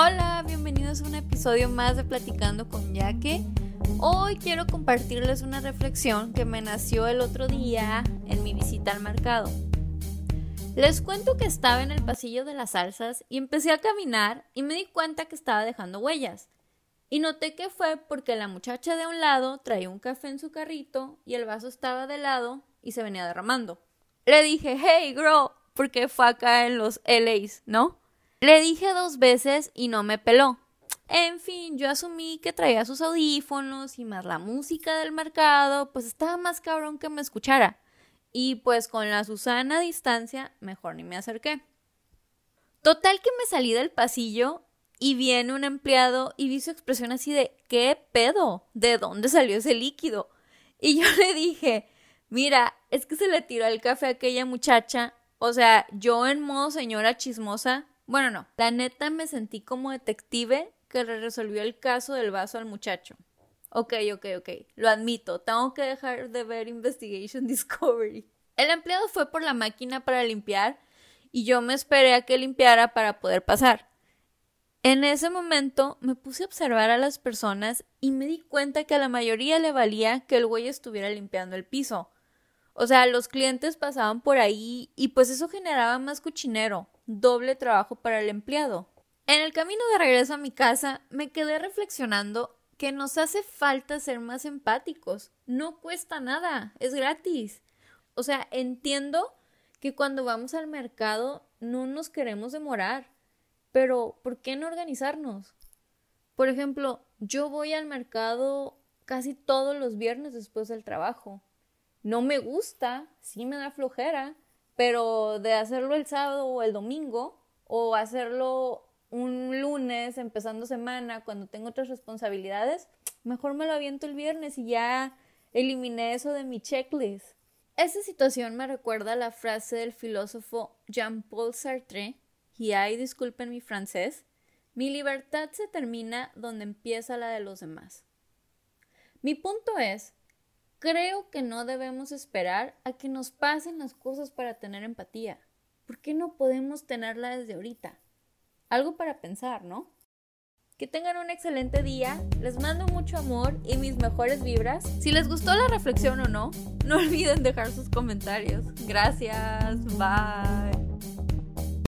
Hola, bienvenidos a un episodio más de Platicando con Yaque. Hoy quiero compartirles una reflexión que me nació el otro día en mi visita al mercado. Les cuento que estaba en el pasillo de las salsas y empecé a caminar y me di cuenta que estaba dejando huellas. Y noté que fue porque la muchacha de un lado traía un café en su carrito y el vaso estaba de lado y se venía derramando. Le dije, hey, girl, porque fue acá en los LAs, ¿no? Le dije dos veces y no me peló. En fin, yo asumí que traía sus audífonos y más la música del mercado, pues estaba más cabrón que me escuchara. Y pues con la Susana a distancia, mejor ni me acerqué. Total que me salí del pasillo y viene un empleado y vi su expresión así de ¿qué pedo? ¿De dónde salió ese líquido? Y yo le dije, mira, es que se le tiró el café a aquella muchacha. O sea, yo en modo señora chismosa bueno, no, la neta me sentí como detective que le resolvió el caso del vaso al muchacho. Ok, ok, ok, lo admito, tengo que dejar de ver Investigation Discovery. El empleado fue por la máquina para limpiar y yo me esperé a que limpiara para poder pasar. En ese momento me puse a observar a las personas y me di cuenta que a la mayoría le valía que el güey estuviera limpiando el piso. O sea, los clientes pasaban por ahí y pues eso generaba más cochinero doble trabajo para el empleado. En el camino de regreso a mi casa me quedé reflexionando que nos hace falta ser más empáticos. No cuesta nada, es gratis. O sea, entiendo que cuando vamos al mercado no nos queremos demorar, pero ¿por qué no organizarnos? Por ejemplo, yo voy al mercado casi todos los viernes después del trabajo. No me gusta, sí me da flojera, pero de hacerlo el sábado o el domingo o hacerlo un lunes empezando semana cuando tengo otras responsabilidades, mejor me lo aviento el viernes y ya eliminé eso de mi checklist. Esta situación me recuerda a la frase del filósofo Jean-Paul Sartre, y ay, disculpen mi francés, mi libertad se termina donde empieza la de los demás. Mi punto es Creo que no debemos esperar a que nos pasen las cosas para tener empatía. ¿Por qué no podemos tenerla desde ahorita? Algo para pensar, ¿no? Que tengan un excelente día, les mando mucho amor y mis mejores vibras. Si les gustó la reflexión o no, no olviden dejar sus comentarios. Gracias, bye.